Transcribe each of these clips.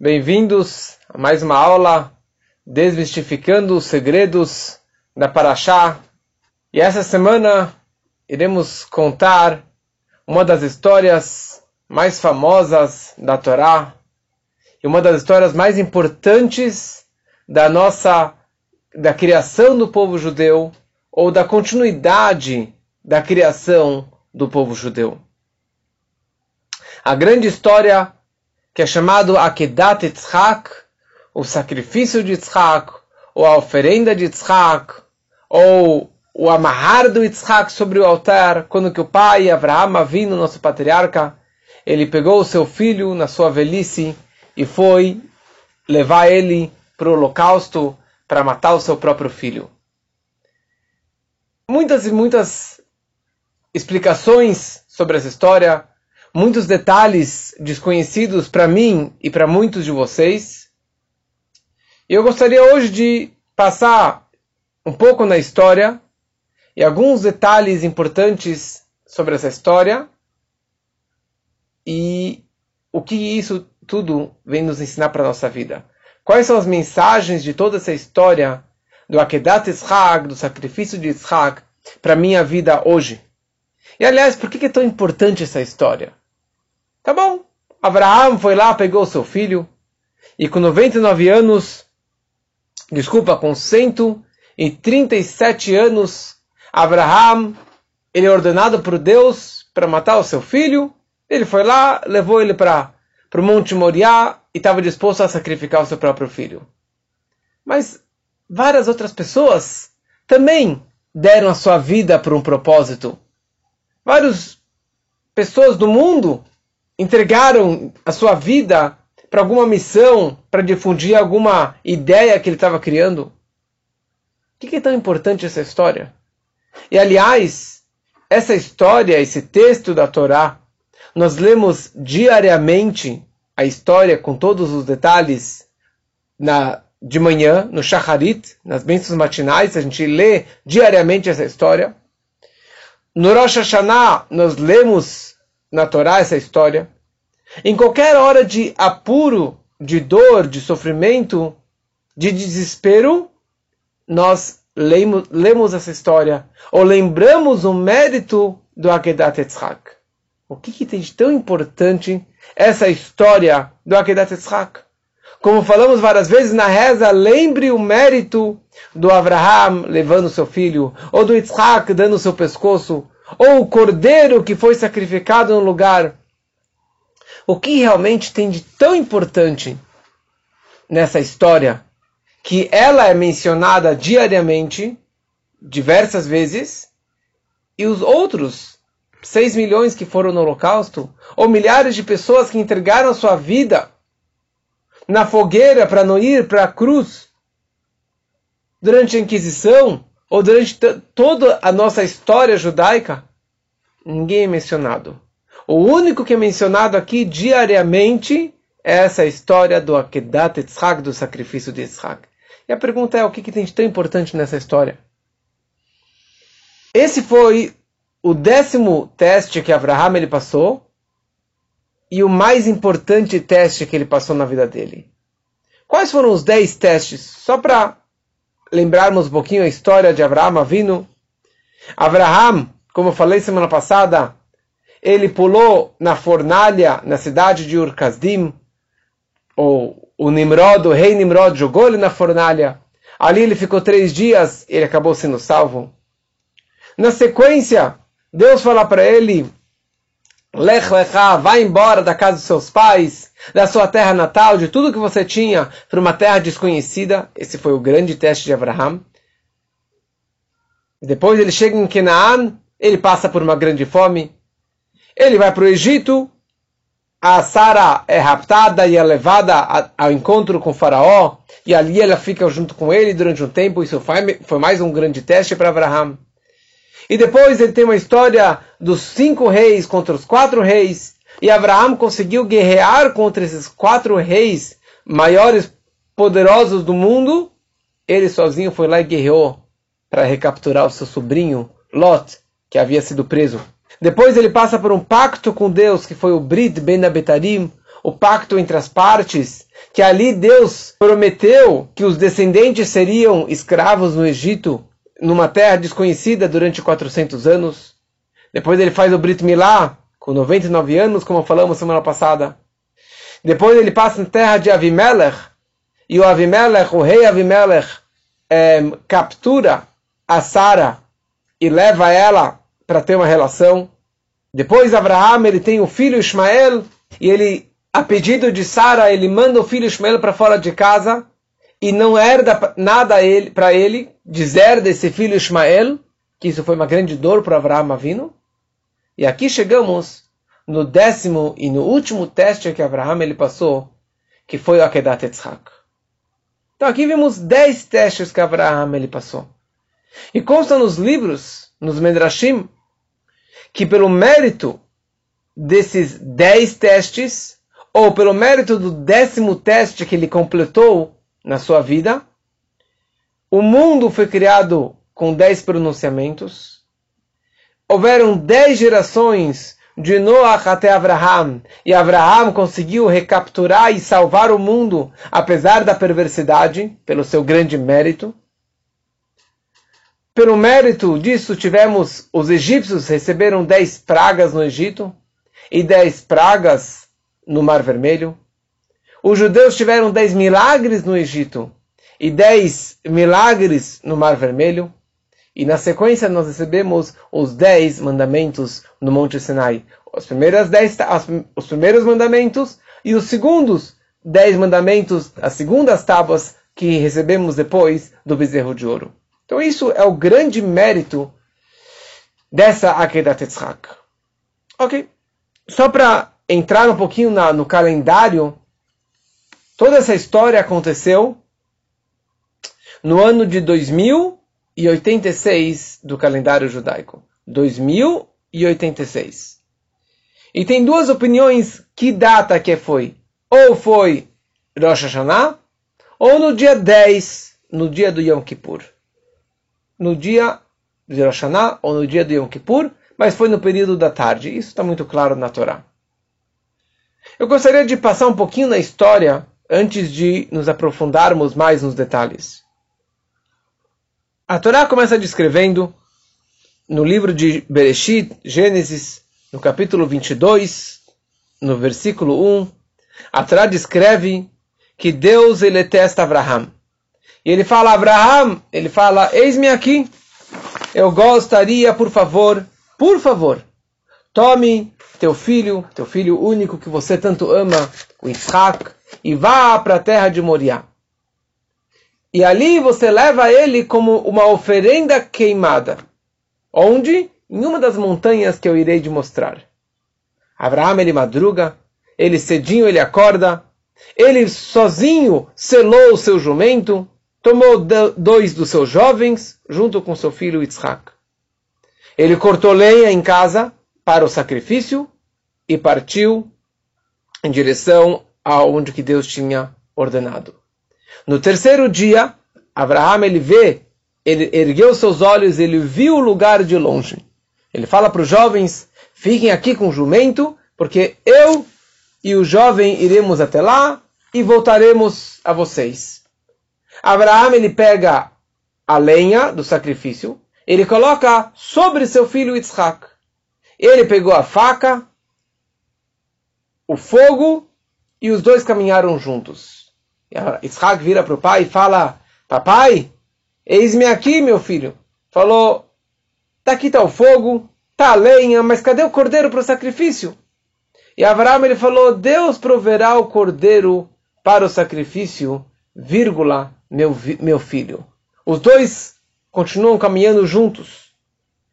Bem-vindos a mais uma aula desmistificando os segredos da Paraxá. E essa semana iremos contar uma das histórias mais famosas da Torá e uma das histórias mais importantes da nossa da criação do povo judeu ou da continuidade da criação do povo judeu. A grande história que é chamado Akedat Yitzhak, o sacrifício de Yitzhak, ou a oferenda de Yitzhak, ou o amarrar do Yitzhak sobre o altar, quando que o pai, Abraham, vindo nosso patriarca, ele pegou o seu filho na sua velhice e foi levar ele para o holocausto para matar o seu próprio filho. Muitas e muitas explicações sobre essa história muitos detalhes desconhecidos para mim e para muitos de vocês. E eu gostaria hoje de passar um pouco na história e alguns detalhes importantes sobre essa história e o que isso tudo vem nos ensinar para a nossa vida. Quais são as mensagens de toda essa história do Akedat Yitzhak, do sacrifício de Yitzhak, para a minha vida hoje? E aliás, por que é tão importante essa história? Tá bom. Abraão foi lá, pegou seu filho, e com 99 anos, desculpa, com 137 anos, Abraão, ele é ordenado por Deus para matar o seu filho. Ele foi lá, levou ele para o Monte Moriá e estava disposto a sacrificar o seu próprio filho. Mas várias outras pessoas também deram a sua vida por um propósito. Várias pessoas do mundo entregaram a sua vida para alguma missão, para difundir alguma ideia que ele estava criando. O que é tão importante essa história? E aliás, essa história, esse texto da Torá, nós lemos diariamente a história com todos os detalhes na de manhã, no Shacharit, nas bênçãos matinais, a gente lê diariamente essa história. No Rosh Hashanah, nós lemos na Torá essa história. Em qualquer hora de apuro, de dor, de sofrimento, de desespero, nós lemos, lemos essa história, ou lembramos o mérito do Akedat Yitzhak. O que, que tem de tão importante essa história do Akedat Yitzhak? Como falamos várias vezes na reza, lembre o mérito do Abraham levando seu filho, ou do Yitzhak dando seu pescoço, ou o cordeiro que foi sacrificado no lugar. O que realmente tem de tão importante nessa história que ela é mencionada diariamente, diversas vezes, e os outros 6 milhões que foram no Holocausto, ou milhares de pessoas que entregaram sua vida na fogueira para não ir para a cruz durante a Inquisição, ou durante toda a nossa história judaica, ninguém é mencionado. O único que é mencionado aqui diariamente é essa história do Akedat Yitzhak, do sacrifício de Yitzhak. E a pergunta é, o que, que tem de tão importante nessa história? Esse foi o décimo teste que Abraham ele passou e o mais importante teste que ele passou na vida dele. Quais foram os dez testes? Só para lembrarmos um pouquinho a história de Abraão vindo. Abraham, como eu falei semana passada, ele pulou na fornalha na cidade de Ur-Kasdim, ou o Nimrod, o rei Nimrod, jogou ele na fornalha. Ali ele ficou três dias e ele acabou sendo salvo. Na sequência, Deus fala para ele, Lech Lecha, vai embora da casa dos seus pais, da sua terra natal, de tudo que você tinha, para uma terra desconhecida. Esse foi o grande teste de Abraham. Depois ele chega em Canaan, ele passa por uma grande fome. Ele vai para o Egito. A Sara é raptada e é levada ao encontro com o faraó. E ali ela fica junto com ele durante um tempo. Isso foi mais um grande teste para Abraham. E depois ele tem uma história dos cinco reis contra os quatro reis. E Abraão conseguiu guerrear contra esses quatro reis maiores, poderosos do mundo. Ele sozinho foi lá e guerreou para recapturar o seu sobrinho, Lot, que havia sido preso. Depois ele passa por um pacto com Deus, que foi o Brit Ben Abetarim, o pacto entre as partes, que ali Deus prometeu que os descendentes seriam escravos no Egito, numa terra desconhecida durante 400 anos. Depois ele faz o Brit Milá, com 99 anos, como falamos semana passada. Depois ele passa na terra de Avimelech, e o Avimelech, o rei Avimelech, é, captura a Sara e leva ela para ter uma relação. Depois Abraham ele tem o filho Ismael e ele, a pedido de Sara, ele manda o filho Ismael para fora de casa e não herda nada para ele, deserda esse filho Ismael, que isso foi uma grande dor para Abraham Avino. E aqui chegamos no décimo e no último teste que Abraham ele passou, que foi o Akedat Yitzhak. Então aqui vimos dez testes que Abraham ele passou. E consta nos livros, nos Medrashim, que pelo mérito desses dez testes, ou pelo mérito do décimo teste que ele completou na sua vida, o mundo foi criado com dez pronunciamentos, houveram dez gerações de Noach até Abraham, e Abraham conseguiu recapturar e salvar o mundo, apesar da perversidade, pelo seu grande mérito. Pelo mérito disso, tivemos os egípcios receberam dez pragas no Egito e dez pragas no Mar Vermelho. Os judeus tiveram dez milagres no Egito e dez milagres no Mar Vermelho. E na sequência nós recebemos os dez mandamentos no Monte Sinai. Os primeiros, dez, os primeiros mandamentos e os segundos dez mandamentos, as segundas tábuas que recebemos depois do bezerro de ouro. Então isso é o grande mérito dessa Akedat Yitzhak. Ok. Só para entrar um pouquinho na, no calendário, toda essa história aconteceu no ano de 2086 do calendário judaico. 2086. E tem duas opiniões que data que foi. Ou foi Rosh Hashanah, ou no dia 10, no dia do Yom Kippur no dia de Rosh Hashanah ou no dia de Yom Kippur, mas foi no período da tarde. Isso está muito claro na Torá. Eu gostaria de passar um pouquinho na história antes de nos aprofundarmos mais nos detalhes. A Torá começa descrevendo no livro de Bereshit, Gênesis, no capítulo 22, no versículo 1, a Torá descreve que Deus ele testa Abraham. E ele fala, Abraham, ele fala, eis-me aqui. Eu gostaria, por favor, por favor, tome teu filho, teu filho único que você tanto ama, o Isaac, e vá para a terra de Moriá. E ali você leva ele como uma oferenda queimada. Onde? Em uma das montanhas que eu irei te mostrar. Abraão ele madruga, ele cedinho ele acorda, ele sozinho selou o seu jumento, tomou dois dos seus jovens, junto com seu filho Yitzhak. Ele cortou lenha em casa para o sacrifício e partiu em direção aonde que Deus tinha ordenado. No terceiro dia, Abraham ele vê, ele ergueu seus olhos, ele viu o lugar de longe. Ele fala para os jovens: fiquem aqui com o jumento, porque eu e o jovem iremos até lá e voltaremos a vocês. Abraão ele pega a lenha do sacrifício, ele coloca sobre seu filho Yitzhak. Ele pegou a faca, o fogo e os dois caminharam juntos. Yitzhak vira para o pai e fala: Papai, eis-me aqui, meu filho. Falou: Tá aqui está o fogo, tá a lenha, mas cadê o cordeiro para o sacrifício? E Abraão ele falou: Deus proverá o cordeiro para o sacrifício, vírgula, meu, meu filho. Os dois continuam caminhando juntos.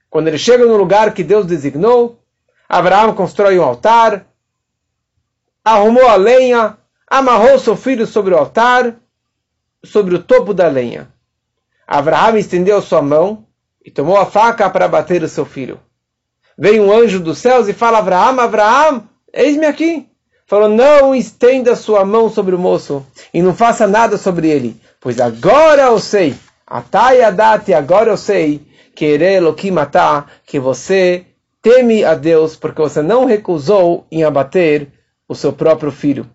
Quando ele chega no lugar que Deus designou, Abraão constrói um altar, arrumou a lenha, amarrou seu filho sobre o altar, sobre o topo da lenha. Abraão estendeu sua mão e tomou a faca para bater o seu filho. Veio um anjo dos céus e fala: Abraão, Abraão, eis-me aqui. Falou: Não estenda sua mão sobre o moço e não faça nada sobre ele, Pois agora eu sei, Atayadati, agora eu sei, querer que matar, que você teme a Deus porque você não recusou em abater o seu próprio filho,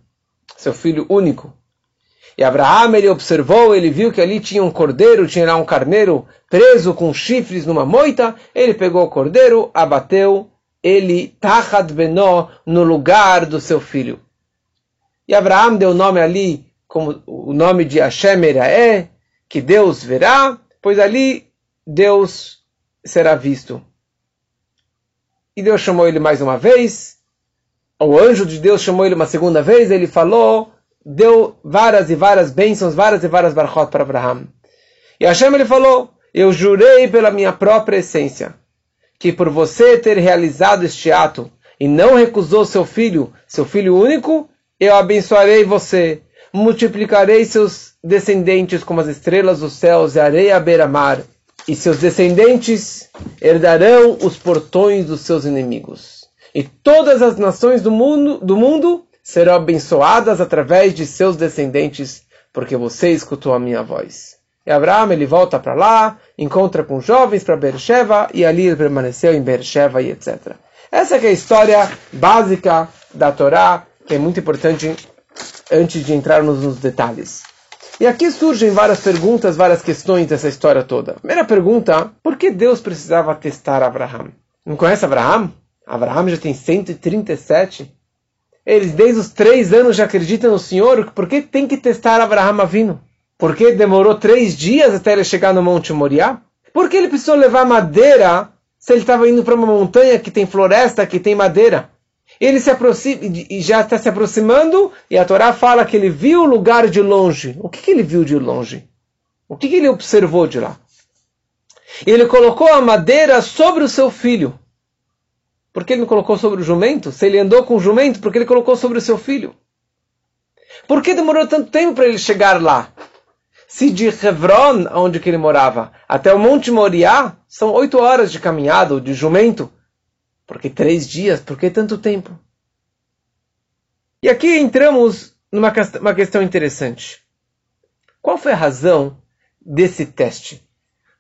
seu filho único. E Abraão ele observou, ele viu que ali tinha um cordeiro, tinha lá um carneiro preso com chifres numa moita. Ele pegou o cordeiro, abateu, ele tachat benó no lugar do seu filho. E Abraão deu o nome ali como o nome de Hashem é, que Deus verá, pois ali Deus será visto. E Deus chamou ele mais uma vez, o anjo de Deus chamou ele uma segunda vez, ele falou, deu várias e várias bênçãos, várias e várias barachot para Abraão. E Hashem ele falou, eu jurei pela minha própria essência, que por você ter realizado este ato e não recusou seu filho, seu filho único, eu abençoarei você, multiplicarei seus descendentes como as estrelas dos céus e areia à beira-mar, e seus descendentes herdarão os portões dos seus inimigos. E todas as nações do mundo, do mundo serão abençoadas através de seus descendentes, porque você escutou a minha voz. E Abraão ele volta para lá, encontra com jovens para Beersheba, e ali ele permaneceu em Beersheba e etc. Essa é a história básica da Torá, que é muito importante antes de entrarmos nos detalhes. E aqui surgem várias perguntas, várias questões dessa história toda. Primeira pergunta, por que Deus precisava testar Abraão? Não conhece Abraão? Abraão já tem 137. Eles desde os três anos já acreditam no Senhor. Por que tem que testar Abraão vindo? Por que demorou três dias até ele chegar no Monte Moriá? Por que ele precisou levar madeira se ele estava indo para uma montanha que tem floresta, que tem madeira? ele se aproxima e já está se aproximando e a Torá fala que ele viu o lugar de longe. O que, que ele viu de longe? O que, que ele observou de lá? Ele colocou a madeira sobre o seu filho. Por que ele não colocou sobre o jumento? Se ele andou com o jumento, por que ele colocou sobre o seu filho? Por que demorou tanto tempo para ele chegar lá? Se de Hebron, onde que ele morava, até o Monte Moriá, são oito horas de caminhada, de jumento. Por que três dias? Por que tanto tempo? E aqui entramos numa uma questão interessante. Qual foi a razão desse teste?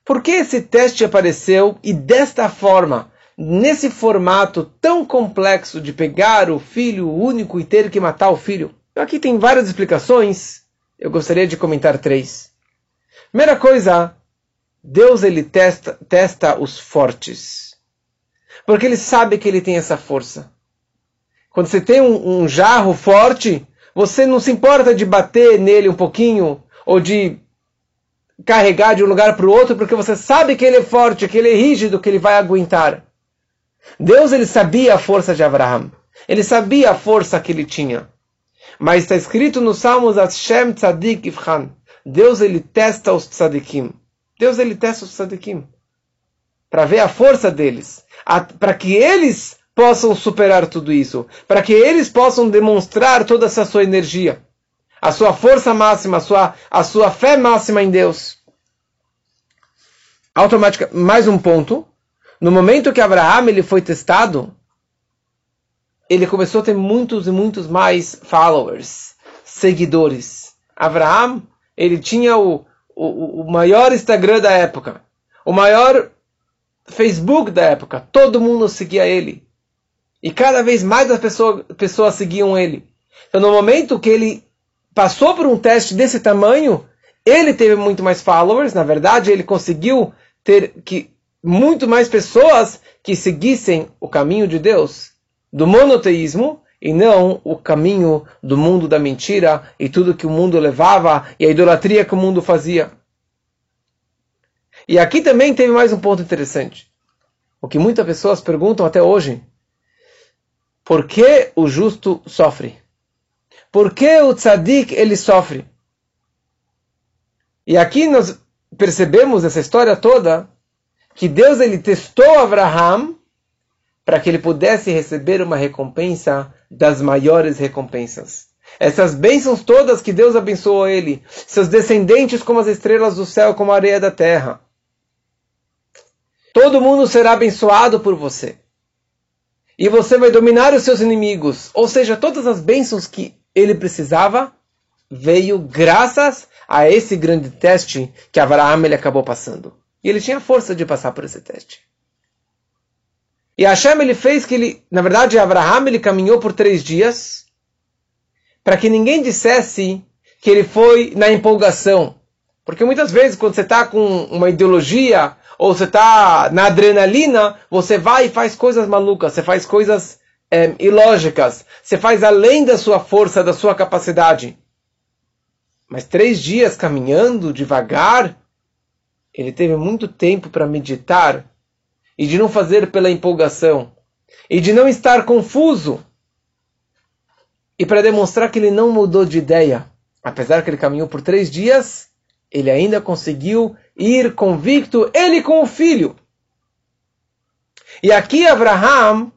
Por que esse teste apareceu e desta forma, nesse formato tão complexo de pegar o filho único e ter que matar o filho? Aqui tem várias explicações, eu gostaria de comentar três. Primeira coisa, Deus ele testa, testa os fortes. Porque ele sabe que ele tem essa força. Quando você tem um, um jarro forte, você não se importa de bater nele um pouquinho ou de carregar de um lugar para o outro, porque você sabe que ele é forte, que ele é rígido, que ele vai aguentar. Deus ele sabia a força de Abraão. Ele sabia a força que ele tinha. Mas está escrito nos Salmos Hashem Tzadik Ivchan. Deus ele testa os tzadikim. Deus ele testa os tzadikim. Para ver a força deles para que eles possam superar tudo isso, para que eles possam demonstrar toda essa sua energia, a sua força máxima, a sua, a sua fé máxima em Deus. Automática, mais um ponto. No momento que Abraão ele foi testado, ele começou a ter muitos e muitos mais followers, seguidores. Abraão, ele tinha o, o, o maior Instagram da época, o maior Facebook da época, todo mundo seguia ele. E cada vez mais as pessoas, pessoas seguiam ele. Então, no momento que ele passou por um teste desse tamanho, ele teve muito mais followers. Na verdade, ele conseguiu ter que muito mais pessoas que seguissem o caminho de Deus, do monoteísmo, e não o caminho do mundo da mentira e tudo que o mundo levava e a idolatria que o mundo fazia. E aqui também teve mais um ponto interessante. O que muitas pessoas perguntam até hoje. Por que o justo sofre? Por que o tzadik ele sofre? E aqui nós percebemos essa história toda que Deus ele testou Abraham para que ele pudesse receber uma recompensa das maiores recompensas. Essas bênçãos todas que Deus abençoou ele, seus descendentes como as estrelas do céu, como a areia da terra. Todo mundo será abençoado por você. E você vai dominar os seus inimigos. Ou seja, todas as bênçãos que ele precisava veio graças a esse grande teste que Abraão ele acabou passando. E ele tinha força de passar por esse teste. E Hashem ele fez que ele, na verdade, Abraão ele caminhou por três dias para que ninguém dissesse que ele foi na empolgação. Porque muitas vezes, quando você está com uma ideologia, ou você está na adrenalina, você vai e faz coisas malucas, você faz coisas é, ilógicas, você faz além da sua força, da sua capacidade. Mas três dias caminhando devagar, ele teve muito tempo para meditar e de não fazer pela empolgação e de não estar confuso e para demonstrar que ele não mudou de ideia. Apesar que ele caminhou por três dias, ele ainda conseguiu ir convicto, ele com o filho. E aqui Abraham,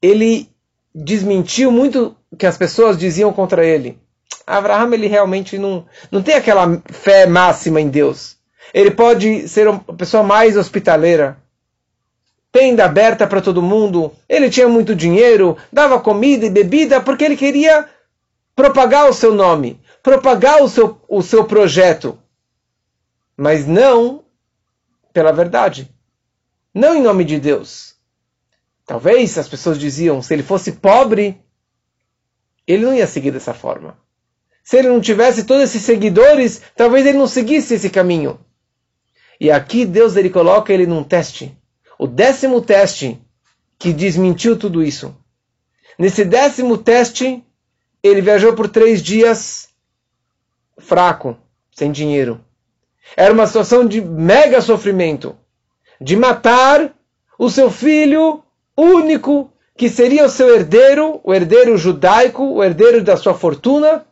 ele desmentiu muito que as pessoas diziam contra ele. Abraham, ele realmente não, não tem aquela fé máxima em Deus. Ele pode ser uma pessoa mais hospitaleira, tenda aberta para todo mundo. Ele tinha muito dinheiro, dava comida e bebida porque ele queria propagar o seu nome, propagar o seu, o seu projeto. Mas não pela verdade. Não em nome de Deus. Talvez as pessoas diziam, se ele fosse pobre, ele não ia seguir dessa forma. Se ele não tivesse todos esses seguidores, talvez ele não seguisse esse caminho. E aqui Deus ele coloca ele num teste o décimo teste que desmentiu tudo isso. Nesse décimo teste, ele viajou por três dias fraco, sem dinheiro. Era uma situação de mega sofrimento, de matar o seu filho único, que seria o seu herdeiro, o herdeiro judaico, o herdeiro da sua fortuna,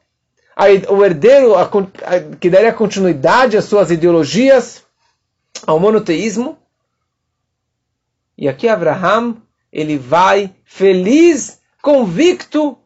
o herdeiro que daria continuidade às suas ideologias, ao monoteísmo. E aqui Abraham, ele vai feliz, convicto,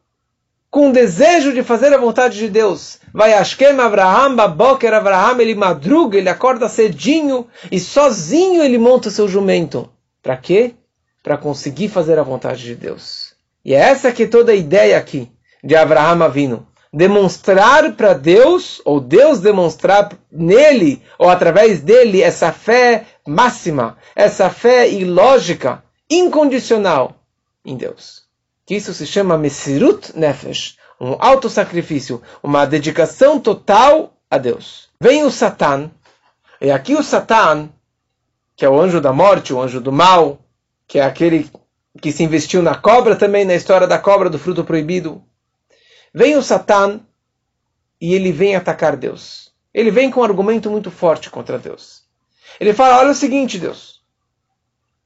com desejo de fazer a vontade de Deus. Vai Ashkem Abraham, Baboker Abraham, ele madruga, ele acorda cedinho e sozinho ele monta o seu jumento. Para quê? Para conseguir fazer a vontade de Deus. E é essa que é toda a ideia aqui de Abraham vindo demonstrar para Deus, ou Deus demonstrar nele, ou através dele, essa fé máxima, essa fé ilógica, incondicional em Deus. Que isso se chama Mesirut Nefesh, um autossacrifício, uma dedicação total a Deus. Vem o Satan, e aqui o Satan, que é o anjo da morte, o anjo do mal, que é aquele que se investiu na cobra também, na história da cobra do fruto proibido, Vem o Satan e ele vem atacar Deus. Ele vem com um argumento muito forte contra Deus. Ele fala: olha o seguinte, Deus.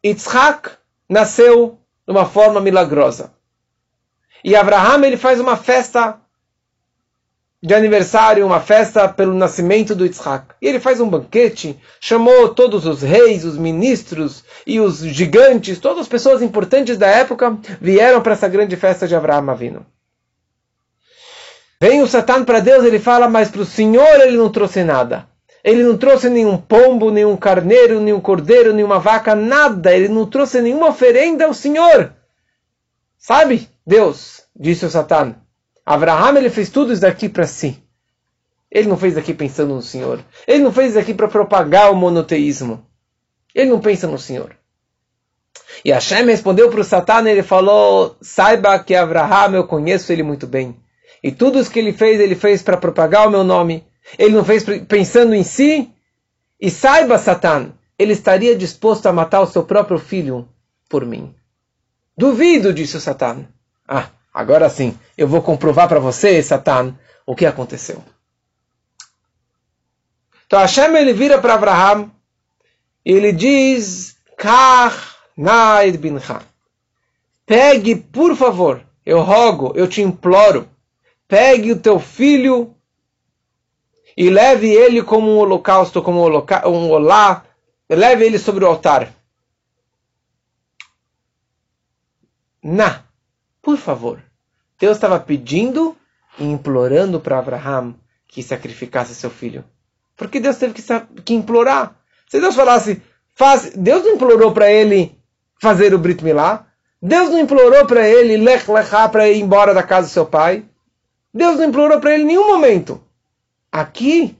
Yitzhak nasceu de uma forma milagrosa. E Abraham ele faz uma festa de aniversário, uma festa pelo nascimento do Yitzhak. E ele faz um banquete, chamou todos os reis, os ministros e os gigantes, todas as pessoas importantes da época vieram para essa grande festa de Abraham Avino. Vem o Satã para Deus, ele fala, mas para o Senhor ele não trouxe nada. Ele não trouxe nenhum pombo, nenhum carneiro, nenhum cordeiro, nenhuma vaca, nada. Ele não trouxe nenhuma oferenda ao Senhor. Sabe, Deus, disse o Satã. Abraham ele fez tudo isso daqui para si. Ele não fez aqui pensando no Senhor. Ele não fez aqui para propagar o monoteísmo. Ele não pensa no Senhor. E Hashem respondeu para o Satã, ele falou, saiba que Abraham, eu conheço ele muito bem. E tudo isso que ele fez, ele fez para propagar o meu nome. Ele não fez pensando em si. E saiba, Satan, ele estaria disposto a matar o seu próprio filho por mim. Duvido, disse o Satan. Ah, agora sim, eu vou comprovar para você, Satan, o que aconteceu. Então Hashem ele vira para Abraham e ele diz. Pegue, por favor, eu rogo, eu te imploro pegue o teu filho e leve ele como um holocausto, como um olá, leve ele sobre o altar. Na, por favor. Deus estava pedindo e implorando para Abraham que sacrificasse seu filho. Porque Deus teve que, que implorar. Se Deus falasse, faz, Deus não implorou para ele fazer o Brit Milá. Deus não implorou para ele lech lechá para ir embora da casa do seu pai. Deus não implorou para ele em nenhum momento. Aqui,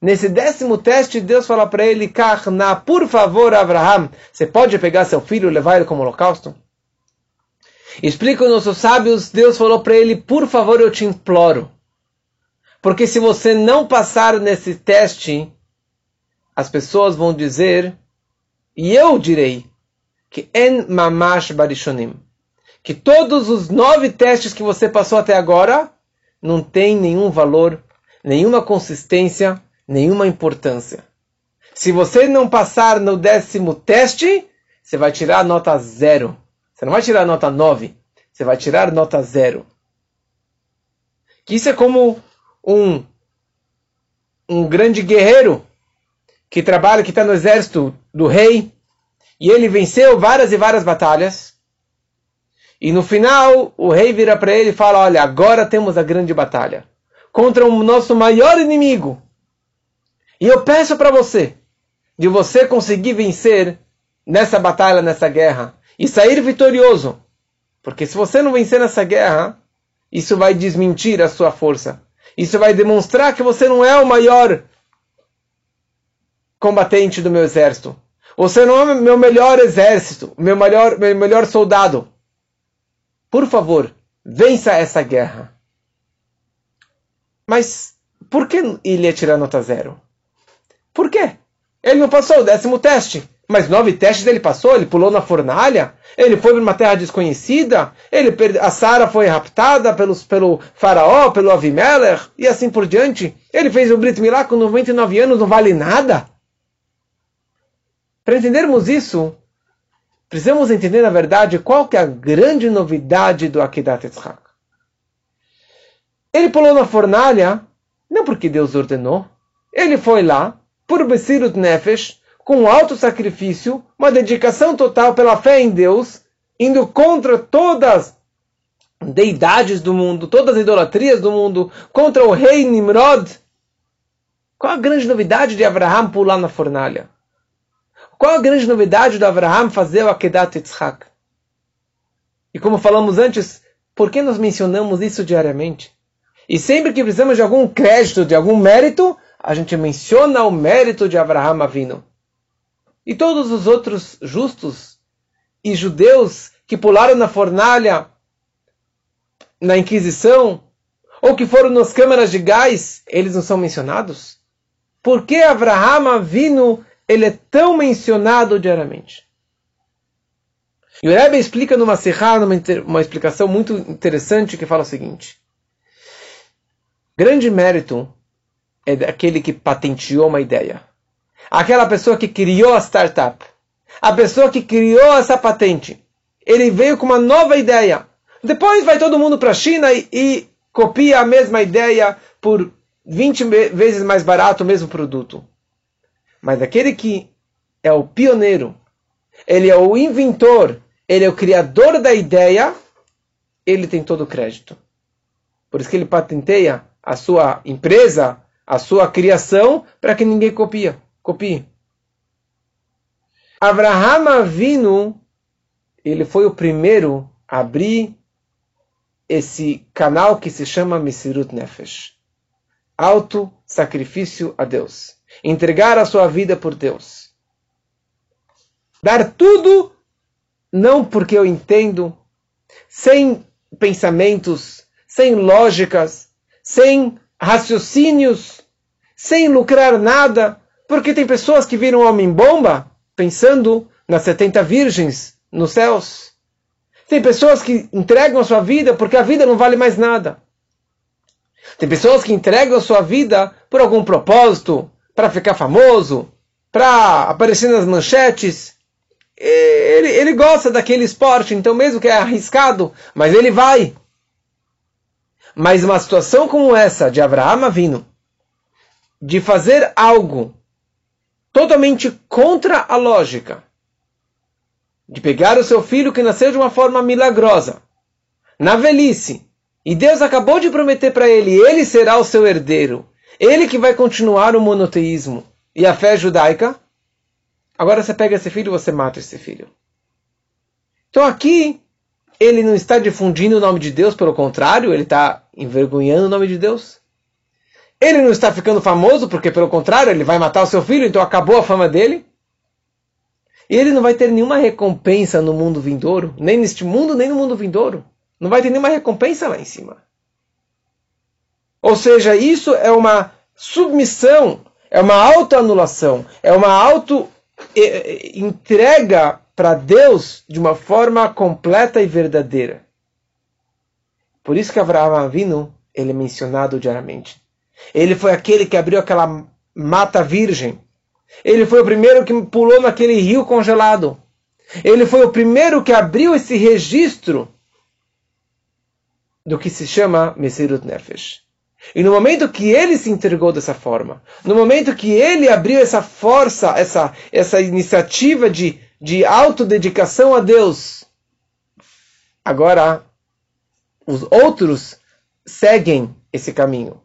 nesse décimo teste, Deus fala para ele, Karna, por favor, Abraham, você pode pegar seu filho e levar ele como holocausto? Explica os nossos sábios, Deus falou para ele, por favor, eu te imploro. Porque se você não passar nesse teste, as pessoas vão dizer, e eu direi, que en mamash barishonim, que todos os nove testes que você passou até agora não tem nenhum valor, nenhuma consistência, nenhuma importância. Se você não passar no décimo teste, você vai tirar nota zero. Você não vai tirar nota nove, você vai tirar nota zero. Que isso é como um um grande guerreiro que trabalha, que está no exército do rei, e ele venceu várias e várias batalhas. E no final, o rei vira para ele e fala: Olha, agora temos a grande batalha contra o nosso maior inimigo. E eu peço para você, de você conseguir vencer nessa batalha, nessa guerra, e sair vitorioso. Porque se você não vencer nessa guerra, isso vai desmentir a sua força. Isso vai demonstrar que você não é o maior combatente do meu exército. Você não é meu melhor exército, meu melhor, meu melhor soldado. Por favor, vença essa guerra. Mas por que ele ia tirar nota zero? Por quê? Ele não passou o décimo teste. Mas nove testes ele passou, ele pulou na fornalha, ele foi para uma terra desconhecida, ele a Sara foi raptada pelos, pelo faraó, pelo Avimelech, e assim por diante. Ele fez o Brit Milá com 99 anos, não vale nada. Para entendermos isso, precisamos entender, na verdade, qual que é a grande novidade do Akedat Yitzhak. Ele pulou na fornalha, não porque Deus ordenou. Ele foi lá, por Besirut Nefesh, com alto sacrifício, uma dedicação total pela fé em Deus, indo contra todas as deidades do mundo, todas as idolatrias do mundo, contra o rei Nimrod. Qual a grande novidade de Abraham pular na fornalha? Qual a grande novidade de Abraham fazer o Akedat Yitzhak? E como falamos antes, por que nós mencionamos isso diariamente? E sempre que precisamos de algum crédito, de algum mérito, a gente menciona o mérito de Abraham Avino. E todos os outros justos e judeus que pularam na fornalha, na Inquisição, ou que foram nas câmaras de gás, eles não são mencionados? Por que Abraham Avino ele é tão mencionado diariamente? E o Rebbe explica numa serra, numa uma explicação muito interessante, que fala o seguinte. Grande mérito é daquele que patenteou uma ideia. Aquela pessoa que criou a startup. A pessoa que criou essa patente. Ele veio com uma nova ideia. Depois vai todo mundo para a China e, e copia a mesma ideia por 20 vezes mais barato o mesmo produto. Mas aquele que é o pioneiro, ele é o inventor, ele é o criador da ideia, ele tem todo o crédito. Por isso que ele patenteia a sua empresa, a sua criação, para que ninguém copia, copie. Abraham Avinu, ele foi o primeiro a abrir esse canal que se chama Misirut Nefesh. Auto sacrifício a Deus. Entregar a sua vida por Deus. Dar tudo, não porque eu entendo, sem pensamentos, sem lógicas, sem raciocínios, sem lucrar nada, porque tem pessoas que viram homem-bomba pensando nas 70 virgens nos céus. Tem pessoas que entregam a sua vida porque a vida não vale mais nada. Tem pessoas que entregam a sua vida por algum propósito, para ficar famoso, para aparecer nas manchetes. Ele, ele gosta daquele esporte, então mesmo que é arriscado, mas ele vai. Mas uma situação como essa de Abraão Avino, de fazer algo totalmente contra a lógica, de pegar o seu filho que nasceu de uma forma milagrosa, na velhice, e Deus acabou de prometer para ele, ele será o seu herdeiro, ele que vai continuar o monoteísmo e a fé judaica. Agora você pega esse filho e você mata esse filho. Então aqui ele não está difundindo o nome de Deus, pelo contrário, ele está envergonhando o nome de Deus. Ele não está ficando famoso, porque pelo contrário, ele vai matar o seu filho, então acabou a fama dele. E ele não vai ter nenhuma recompensa no mundo vindouro, nem neste mundo, nem no mundo vindouro. Não vai ter nenhuma recompensa lá em cima. Ou seja, isso é uma submissão, é uma autoanulação, é uma auto-entrega para Deus de uma forma completa e verdadeira. Por isso que Abraão Avinu, ele é mencionado diariamente. Ele foi aquele que abriu aquela mata virgem. Ele foi o primeiro que pulou naquele rio congelado. Ele foi o primeiro que abriu esse registro do que se chama Mesirut Nefesh. E no momento que ele se entregou dessa forma, no momento que ele abriu essa força, essa, essa iniciativa de de autodedicação a Deus. Agora, os outros seguem esse caminho.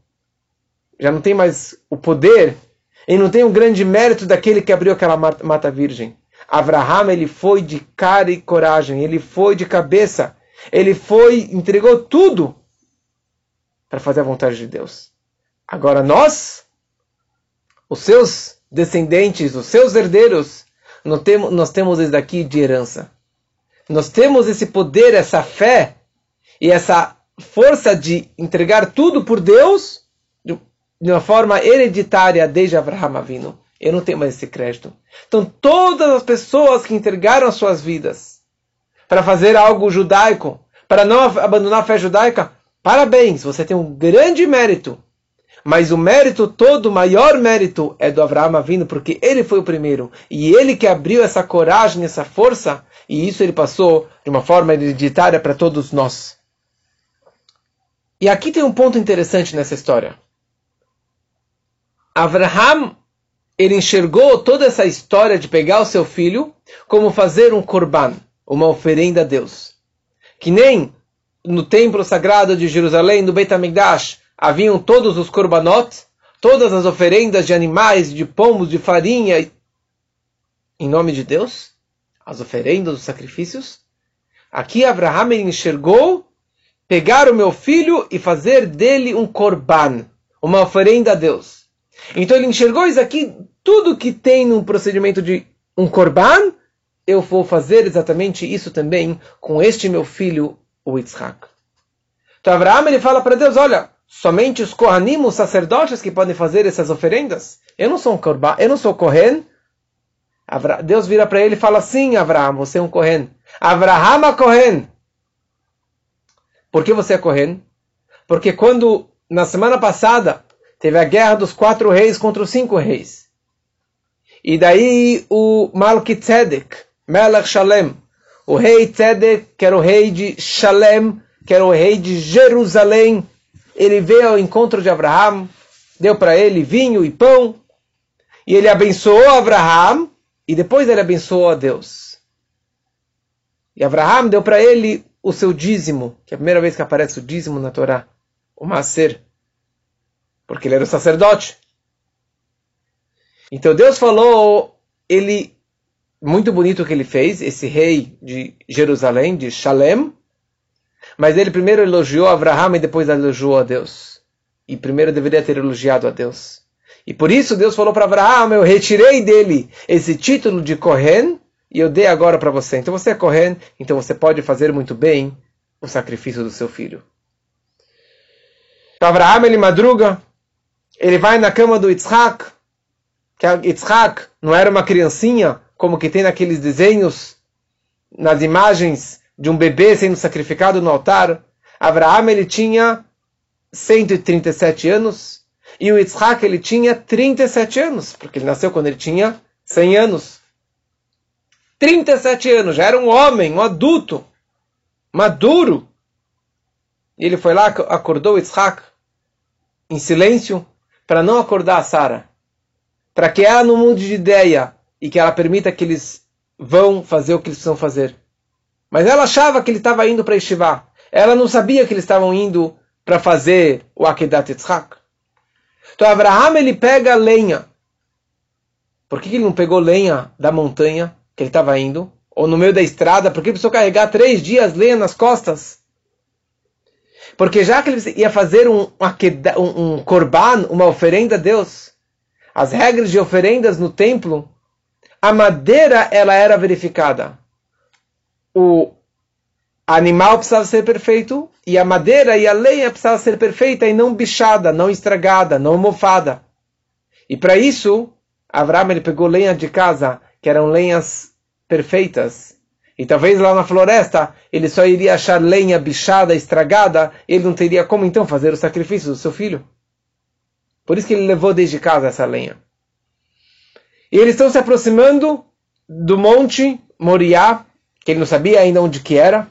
Já não tem mais o poder e não tem o grande mérito daquele que abriu aquela mata virgem. Abraham, ele foi de cara e coragem, ele foi de cabeça, ele foi, entregou tudo para fazer a vontade de Deus. Agora nós, os seus descendentes, os seus herdeiros, nós temos, nós temos isso daqui de herança. Nós temos esse poder, essa fé e essa força de entregar tudo por Deus de uma forma hereditária desde Abraham Avinu. Eu não tenho mais esse crédito. Então, todas as pessoas que entregaram as suas vidas para fazer algo judaico, para não abandonar a fé judaica, parabéns, você tem um grande mérito. Mas o mérito todo, o maior mérito é do Abraão vindo, porque ele foi o primeiro. E ele que abriu essa coragem, essa força, e isso ele passou de uma forma hereditária para todos nós. E aqui tem um ponto interessante nessa história. Abraham, ele enxergou toda essa história de pegar o seu filho como fazer um korban, uma oferenda a Deus. Que nem no templo sagrado de Jerusalém, no Beit HaMikdash, haviam todos os korbanot, todas as oferendas de animais, de pombos, de farinha, em nome de Deus, as oferendas, os sacrifícios. Aqui Abraham enxergou pegar o meu filho e fazer dele um korban, uma oferenda a Deus. Então ele enxergou isso aqui, tudo que tem num procedimento de um korban, eu vou fazer exatamente isso também com este meu filho, o Yitzhak. Então Abraham ele fala para Deus, olha, somente os Kohanim, os sacerdotes, que podem fazer essas oferendas? Eu não sou um Korban, eu não sou Kohen. Deus vira para ele e fala sim, Abraão, você é um Kohen. Abraham é Kohen. Por que você é Kohen? Porque quando, na semana passada, teve a guerra dos quatro reis contra os cinco reis. E daí o Malkitzedek, Melech Shalem, o rei Tzedek, que era o rei de Shalem, que era o rei de Jerusalém, ele veio ao encontro de Abraão, deu para ele vinho e pão, e ele abençoou Abraão, e depois ele abençoou a Deus. E Abraão deu para ele o seu dízimo, que é a primeira vez que aparece o dízimo na Torá, o Maser, porque ele era o sacerdote. Então Deus falou, ele, muito bonito o que ele fez, esse rei de Jerusalém, de Shalem, mas ele primeiro elogiou Abraham e depois elogiou a Deus. E primeiro deveria ter elogiado a Deus. E por isso Deus falou para Abraão: Eu retirei dele esse título de Kohen e eu dei agora para você. Então você é Kohen, então você pode fazer muito bem o sacrifício do seu filho. Então Abraão ele madruga, ele vai na cama do Yitzhak, que Yitzhak não era uma criancinha como que tem naqueles desenhos, nas imagens de um bebê sendo sacrificado no altar. Abraão ele tinha 137 anos e o Yitzhak ele tinha 37 anos, porque ele nasceu quando ele tinha 100 anos. 37 anos, já era um homem, um adulto, maduro. E ele foi lá, acordou Yitzhak em silêncio para não acordar a Sara, para que ela não mude de ideia e que ela permita que eles vão fazer o que eles precisam fazer. Mas ela achava que ele estava indo para Yeshiva. Ela não sabia que eles estavam indo para fazer o Akedat Yitzhak. Então Abraham ele pega lenha. Por que ele não pegou lenha da montanha que ele estava indo? Ou no meio da estrada? Porque ele precisou carregar três dias lenha nas costas? Porque já que ele ia fazer um, um, um korban, uma oferenda a Deus, as regras de oferendas no templo, a madeira ela era verificada o animal precisava ser perfeito e a madeira e a lenha precisava ser perfeita e não bichada, não estragada, não mofada. E para isso, Abraão ele pegou lenha de casa, que eram lenhas perfeitas. E talvez lá na floresta ele só iria achar lenha bichada, estragada, ele não teria como então fazer o sacrifício do seu filho. Por isso que ele levou desde casa essa lenha. E eles estão se aproximando do monte Moriá, que ele não sabia ainda onde que era.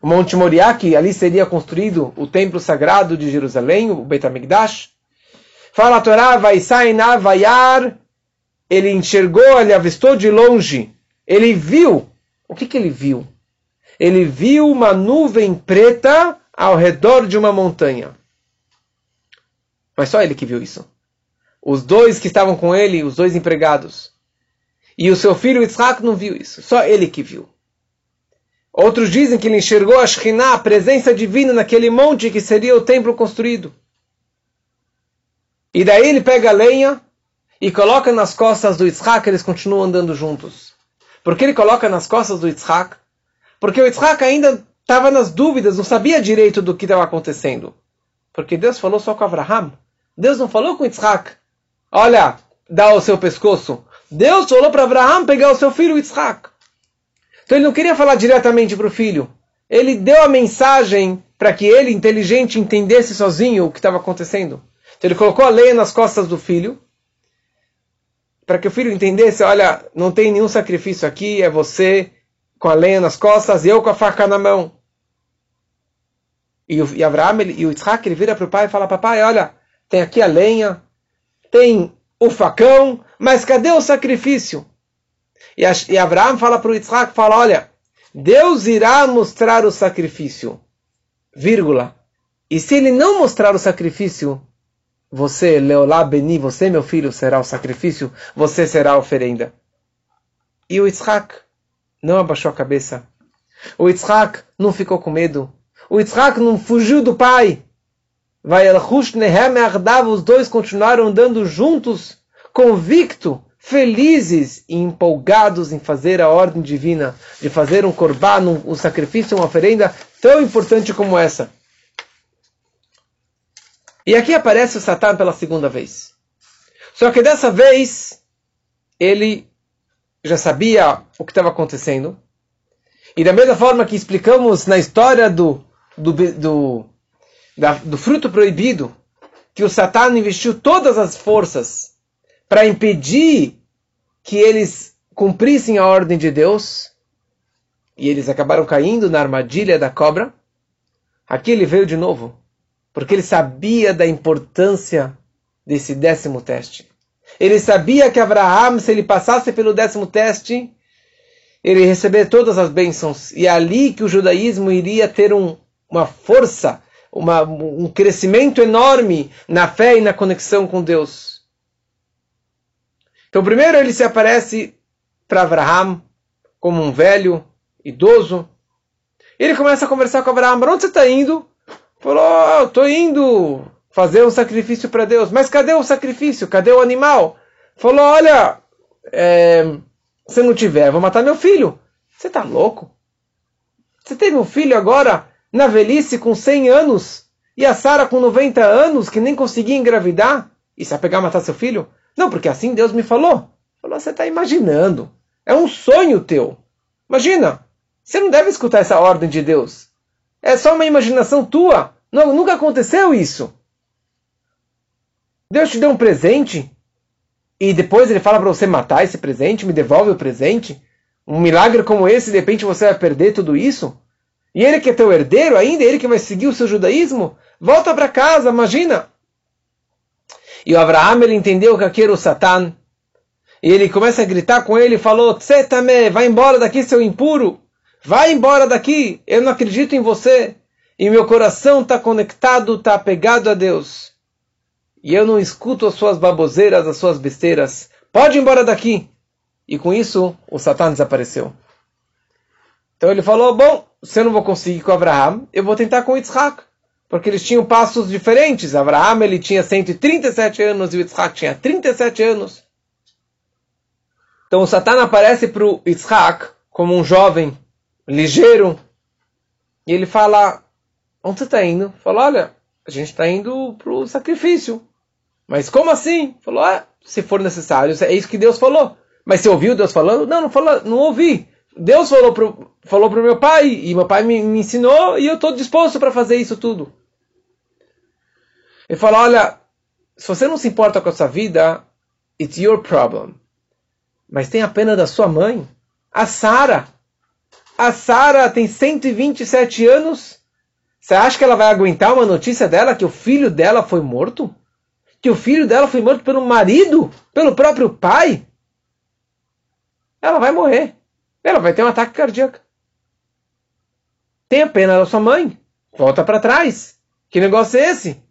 O Monte Moriá, que ali seria construído o templo sagrado de Jerusalém, o Beit HaMikdash. Fala a Torá, vai na vaiar. Ele enxergou, ele avistou de longe. Ele viu. O que, que ele viu? Ele viu uma nuvem preta ao redor de uma montanha. Mas só ele que viu isso. Os dois que estavam com ele, os dois empregados. E o seu filho Isaac não viu isso. Só ele que viu. Outros dizem que ele enxergou a Shekhinah, a presença divina naquele monte que seria o templo construído. E daí ele pega a lenha e coloca nas costas do Yitzhak, eles continuam andando juntos. Por que ele coloca nas costas do Yitzhak? Porque o Yitzhak ainda estava nas dúvidas, não sabia direito do que estava acontecendo. Porque Deus falou só com Abraham. Deus não falou com Yitzhak. Olha, dá o seu pescoço. Deus falou para Abraham pegar o seu filho Yitzhak. Então ele não queria falar diretamente para o filho. Ele deu a mensagem para que ele, inteligente, entendesse sozinho o que estava acontecendo. Então ele colocou a lei nas costas do filho, para que o filho entendesse, olha, não tem nenhum sacrifício aqui, é você com a lenha nas costas e eu com a faca na mão. E, o, e Abraham ele, e o Isaac ele vira para o pai e fala, papai, olha, tem aqui a lenha, tem o facão, mas cadê o sacrifício? E, e Abraão fala para o Isaac, fala, olha, Deus irá mostrar o sacrifício, vírgula. E se ele não mostrar o sacrifício, você, Leolá Beni, você, meu filho, será o sacrifício, você será a oferenda. E o Yitzhak não abaixou a cabeça. O Yitzhak não ficou com medo. O Yitzhak não fugiu do pai. Vai os dois continuaram andando juntos, convicto, felizes e empolgados em fazer a ordem divina, de fazer um corban, um, um sacrifício, uma oferenda tão importante como essa. E aqui aparece o Satã pela segunda vez. Só que dessa vez, ele já sabia o que estava acontecendo. E da mesma forma que explicamos na história do, do, do, da, do fruto proibido, que o Satã investiu todas as forças para impedir que eles cumprissem a ordem de Deus, e eles acabaram caindo na armadilha da cobra, aqui ele veio de novo porque ele sabia da importância desse décimo teste. Ele sabia que Abraão, se ele passasse pelo décimo teste, ele ia receber todas as bênçãos. E é ali que o judaísmo iria ter um, uma força, uma, um crescimento enorme na fé e na conexão com Deus. Então, primeiro ele se aparece para Abraão como um velho, idoso. Ele começa a conversar com Abraão: para onde você está indo? Falou, oh, estou indo fazer um sacrifício para Deus. Mas cadê o sacrifício? Cadê o animal? Falou, olha, é, se não tiver, vou matar meu filho. Você está louco? Você teve um filho agora, na velhice, com 100 anos, e a Sara com 90 anos, que nem conseguia engravidar, e se apegar a matar seu filho? Não, porque assim Deus me falou. Falou, você está imaginando. É um sonho teu. Imagina, você não deve escutar essa ordem de Deus. É só uma imaginação tua. Não, nunca aconteceu isso. Deus te deu um presente e depois ele fala para você matar esse presente, me devolve o presente. Um milagre como esse, de repente você vai perder tudo isso? E ele que é teu herdeiro ainda, ele que vai seguir o seu judaísmo? Volta para casa, imagina. E o Abraão ele entendeu que aquele era o Satã. E ele começa a gritar com ele e falou: Tsetame, vai embora daqui, seu impuro. Vai embora daqui, eu não acredito em você. E meu coração está conectado, está apegado a Deus. E eu não escuto as suas baboseiras, as suas besteiras. Pode ir embora daqui. E com isso, o Satã desapareceu. Então ele falou: Bom, se eu não vou conseguir com Abraão, eu vou tentar com Yitzhak. Porque eles tinham passos diferentes. Abraão ele tinha 137 anos e Yitzhak tinha 37 anos. Então o Satã aparece para o como um jovem ligeiro, E ele fala, onde você está indo? Falou, olha, a gente está indo para o sacrifício. Mas como assim? Falou, ah, se for necessário, é isso que Deus falou. Mas você ouviu Deus falando? Não, não, falou, não ouvi. Deus falou pro, falou pro meu pai, e meu pai me, me ensinou, e eu estou disposto para fazer isso tudo. Ele fala, olha, se você não se importa com a sua vida, it's your problem. Mas tem a pena da sua mãe, a Sara. A Sara tem 127 anos. Você acha que ela vai aguentar uma notícia dela que o filho dela foi morto? Que o filho dela foi morto pelo marido? Pelo próprio pai? Ela vai morrer. Ela vai ter um ataque cardíaco. Tenha pena da sua mãe. Volta para trás. Que negócio é esse?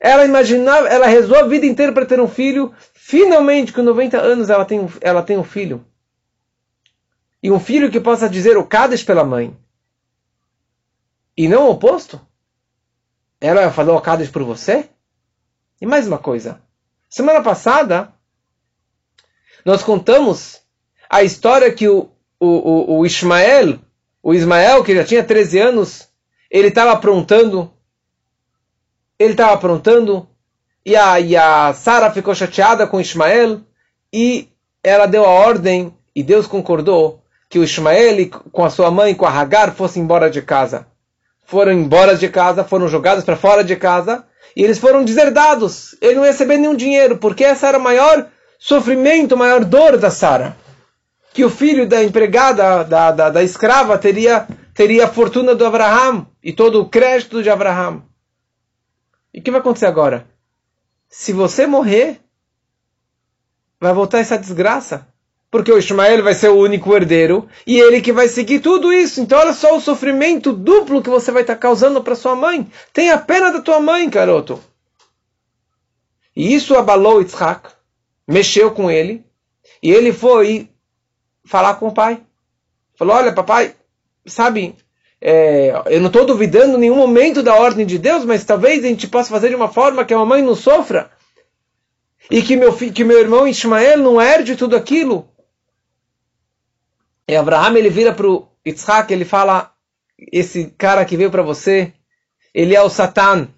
Ela imaginava, ela rezou a vida inteira para ter um filho. Finalmente, com 90 anos, ela tem, ela tem um filho. E um filho que possa dizer o Kadesh pela mãe. E não o oposto. Ela falou o Kadesh por você? E mais uma coisa. Semana passada, nós contamos a história que o, o, o, o Ismael, o Ismael, que já tinha 13 anos, ele estava aprontando ele estava aprontando e a, e a Sara ficou chateada com Ismael e ela deu a ordem e Deus concordou que o Ismael com a sua mãe, com a Hagar, fossem embora de casa. Foram embora de casa, foram jogados para fora de casa e eles foram deserdados. Ele não ia receber nenhum dinheiro, porque essa era o maior sofrimento, a maior dor da Sara. Que o filho da empregada, da, da, da escrava, teria, teria a fortuna do Abraham e todo o crédito de Abraham. E o que vai acontecer agora? Se você morrer, vai voltar essa desgraça. Porque o Ismael vai ser o único herdeiro e ele que vai seguir tudo isso. Então, olha só o sofrimento duplo que você vai estar causando para sua mãe. Tenha pena da tua mãe, garoto. E isso abalou Yitzhak, mexeu com ele, e ele foi falar com o pai. Falou: Olha, papai, sabe, é, eu não estou duvidando em nenhum momento da ordem de Deus, mas talvez a gente possa fazer de uma forma que a mamãe não sofra. E que meu, que meu irmão Ismael não herde tudo aquilo. E Abraham ele vira para o Yitzhak, ele fala: Esse cara que veio para você, ele é o Satan.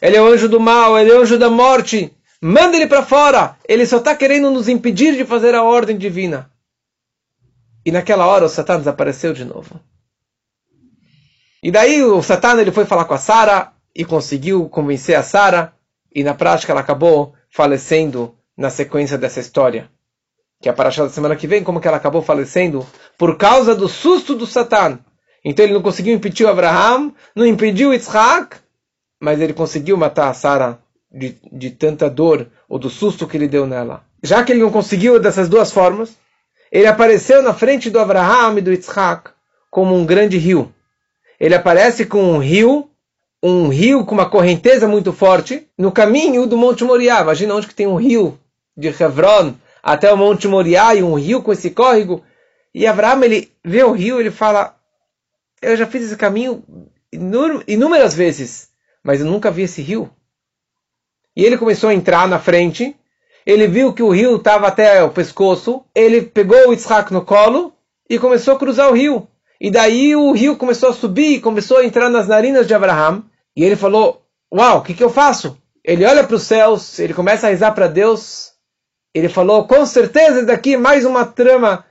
Ele é o anjo do mal, ele é o anjo da morte. Manda ele para fora. Ele só está querendo nos impedir de fazer a ordem divina. E naquela hora o Satan desapareceu de novo. E daí o Satan ele foi falar com a Sara e conseguiu convencer a Sara e na prática ela acabou falecendo na sequência dessa história. Que é a paraxá da semana que vem, como que ela acabou falecendo por causa do susto do Satan. Então ele não conseguiu impedir Abraham, não impediu Isaac, mas ele conseguiu matar a Sara de, de tanta dor ou do susto que ele deu nela. Já que ele não conseguiu dessas duas formas, ele apareceu na frente do Abraham e do Isaac como um grande rio ele aparece com um rio, um rio com uma correnteza muito forte, no caminho do Monte Moriá. Imagina onde que tem um rio de Hebron até o Monte Moriá e um rio com esse córrego. E Abraão, ele vê o rio, ele fala, eu já fiz esse caminho inúmeras vezes, mas eu nunca vi esse rio. E ele começou a entrar na frente, ele viu que o rio estava até o pescoço, ele pegou o Isaac no colo e começou a cruzar o rio. E daí o rio começou a subir, começou a entrar nas narinas de Abraham. E ele falou: Uau, o que, que eu faço? Ele olha para os céus, ele começa a rezar para Deus. Ele falou: Com certeza, daqui mais uma trama,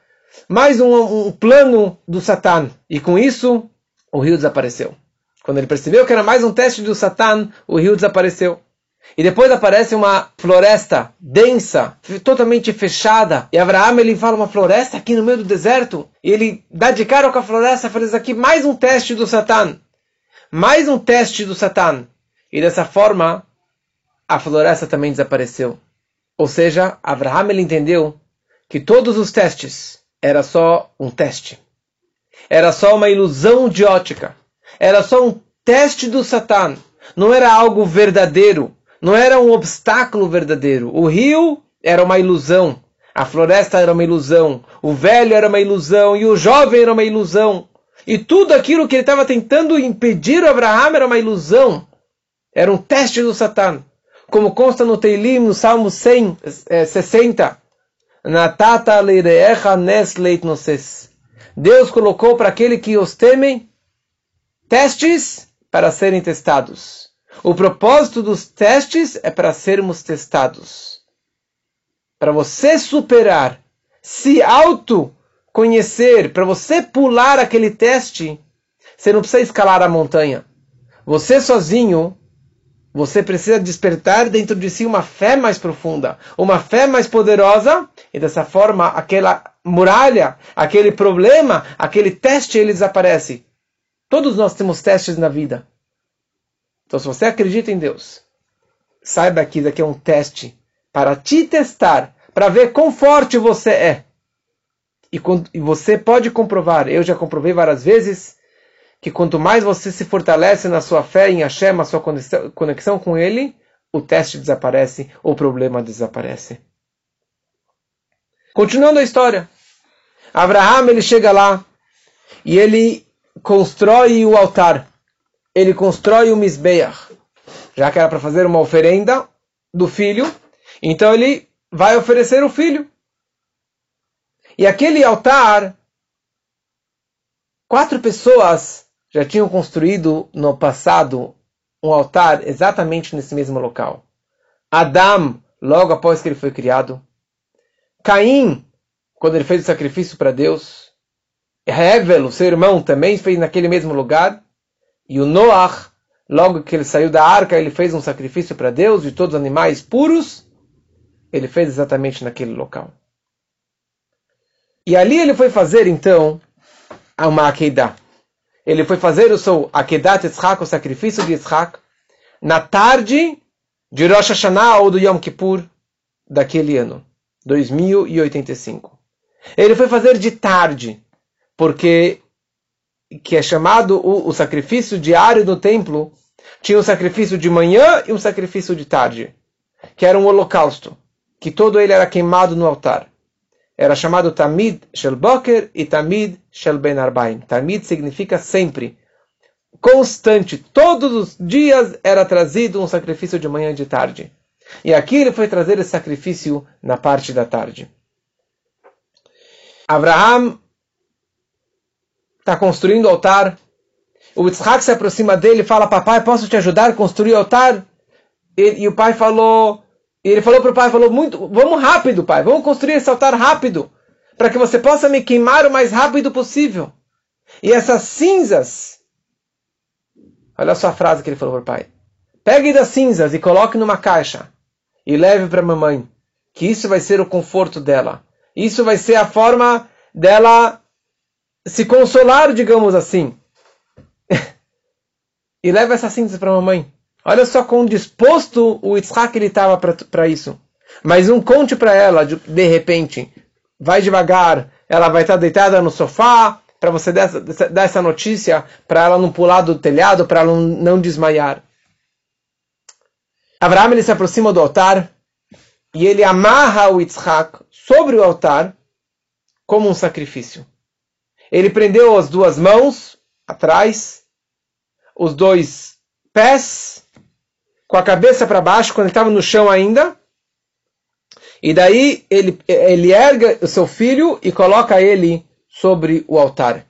mais um, um plano do Satan. E com isso, o rio desapareceu. Quando ele percebeu que era mais um teste do Satan, o rio desapareceu. E depois aparece uma floresta densa, totalmente fechada. E Abraão ele fala uma floresta aqui no meio do deserto. E ele dá de cara com a floresta isso aqui mais um teste do Satã. Mais um teste do Satã. E dessa forma a floresta também desapareceu. Ou seja, Abraão ele entendeu que todos os testes era só um teste. Era só uma ilusão de ótica. Era só um teste do Satã. Não era algo verdadeiro não era um obstáculo verdadeiro. O rio era uma ilusão. A floresta era uma ilusão. O velho era uma ilusão. E o jovem era uma ilusão. E tudo aquilo que ele estava tentando impedir o Abraão era uma ilusão. Era um teste do Satã. Como consta no Teilim, no Salmo 100, é, 60. Natata leireecha nes leitnoses. Deus colocou para aquele que os temem testes para serem testados. O propósito dos testes é para sermos testados. Para você superar, se auto conhecer, para você pular aquele teste, você não precisa escalar a montanha. Você sozinho, você precisa despertar dentro de si uma fé mais profunda, uma fé mais poderosa, e dessa forma aquela muralha, aquele problema, aquele teste ele desaparece. Todos nós temos testes na vida. Então, se você acredita em Deus, saiba que isso aqui é um teste para te testar, para ver quão forte você é. E, e você pode comprovar, eu já comprovei várias vezes, que quanto mais você se fortalece na sua fé em Hashem, na sua conexão com Ele, o teste desaparece, o problema desaparece. Continuando a história. Abraham ele chega lá e ele constrói o altar. Ele constrói o Mizbeach. Já que era para fazer uma oferenda do filho, então ele vai oferecer o filho. E aquele altar, quatro pessoas já tinham construído no passado um altar exatamente nesse mesmo local. Adão, logo após que ele foi criado. Caim, quando ele fez o sacrifício para Deus. Hevel, o seu irmão, também fez naquele mesmo lugar. E o Noach, logo que ele saiu da arca, ele fez um sacrifício para Deus de todos os animais puros. Ele fez exatamente naquele local. E ali ele foi fazer, então, uma Akedah ele foi fazer o seu Akedat Yitzhak, o sacrifício de Yitzhak, na tarde de Rosh Hashanah ou do Yom Kippur daquele ano, 2085. Ele foi fazer de tarde, porque que é chamado o, o sacrifício diário do templo, tinha um sacrifício de manhã e um sacrifício de tarde, que era um holocausto, que todo ele era queimado no altar era chamado Tamid Shel Boker e Tamid Shel. Tamid significa sempre, constante. Todos os dias era trazido um sacrifício de manhã e de tarde. E aqui ele foi trazer esse sacrifício na parte da tarde. Abraham está construindo o altar. O Yitzhak se aproxima dele e fala: Papai, posso te ajudar a construir o altar? E, e o pai falou: ele falou para o pai, falou muito, vamos rápido, pai, vamos construir esse altar rápido, para que você possa me queimar o mais rápido possível. E essas cinzas, olha só a frase que ele falou para o pai. Pegue das cinzas e coloque numa caixa e leve para a mamãe, que isso vai ser o conforto dela. Isso vai ser a forma dela se consolar, digamos assim. e leve essas cinzas para a mamãe. Olha só quão disposto o Yitzhak estava para isso. Mas um conte para ela, de, de, repente, vai devagar, ela vai estar deitada no sofá, para você dar, dar, essa notícia, para ela não pular do telhado, para ela não, não desmaiar. Abraão ele se aproxima do altar e ele amarra o Yitzhak sobre o altar como um sacrifício. Ele prendeu as duas mãos atrás, os dois pés com a cabeça para baixo, quando ele estava no chão ainda. E daí ele, ele erga o seu filho e coloca ele sobre o altar.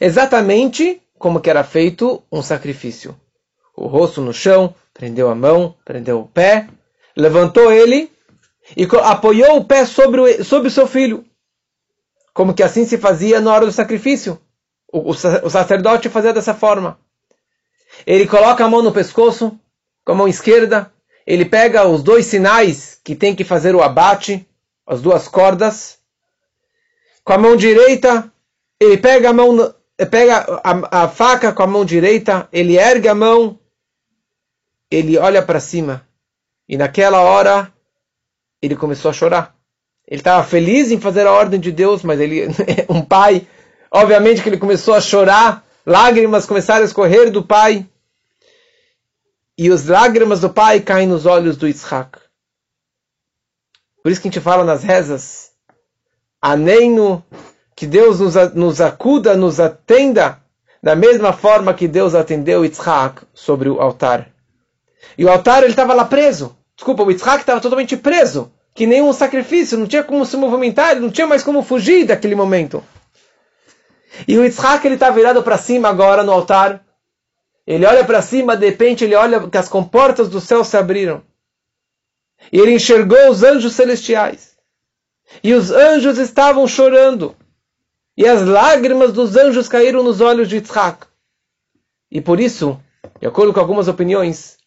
Exatamente como que era feito um sacrifício. O rosto no chão, prendeu a mão, prendeu o pé, levantou ele e apoiou o pé sobre o, sobre o seu filho. Como que assim se fazia na hora do sacrifício. O, o, o sacerdote fazia dessa forma. Ele coloca a mão no pescoço, com a mão esquerda, ele pega os dois sinais que tem que fazer o abate, as duas cordas. Com a mão direita, ele pega a mão, pega a, a faca com a mão direita, ele ergue a mão, ele olha para cima. E naquela hora, ele começou a chorar. Ele estava feliz em fazer a ordem de Deus, mas ele, um pai, obviamente que ele começou a chorar, lágrimas começaram a escorrer do pai e as lágrimas do pai caem nos olhos do Yitzhak. Por isso que a gente fala nas rezas, Aneino, que Deus nos, nos acuda, nos atenda, da mesma forma que Deus atendeu Yitzhak sobre o altar. E o altar ele estava lá preso. Desculpa, o Yitzhak estava totalmente preso, que nem um sacrifício, não tinha como se movimentar, não tinha mais como fugir daquele momento. E o Yitzhak ele está virado para cima agora no altar, Ele olha para cima, de repente ele olha que as comportas do céu se abriram. E ele enxergou os anjos celestiais. E os anjos estavam chorando. E as lágrimas dos anjos caíram nos olhos de Yitzhak. E por isso, de acordo com algumas opiniões,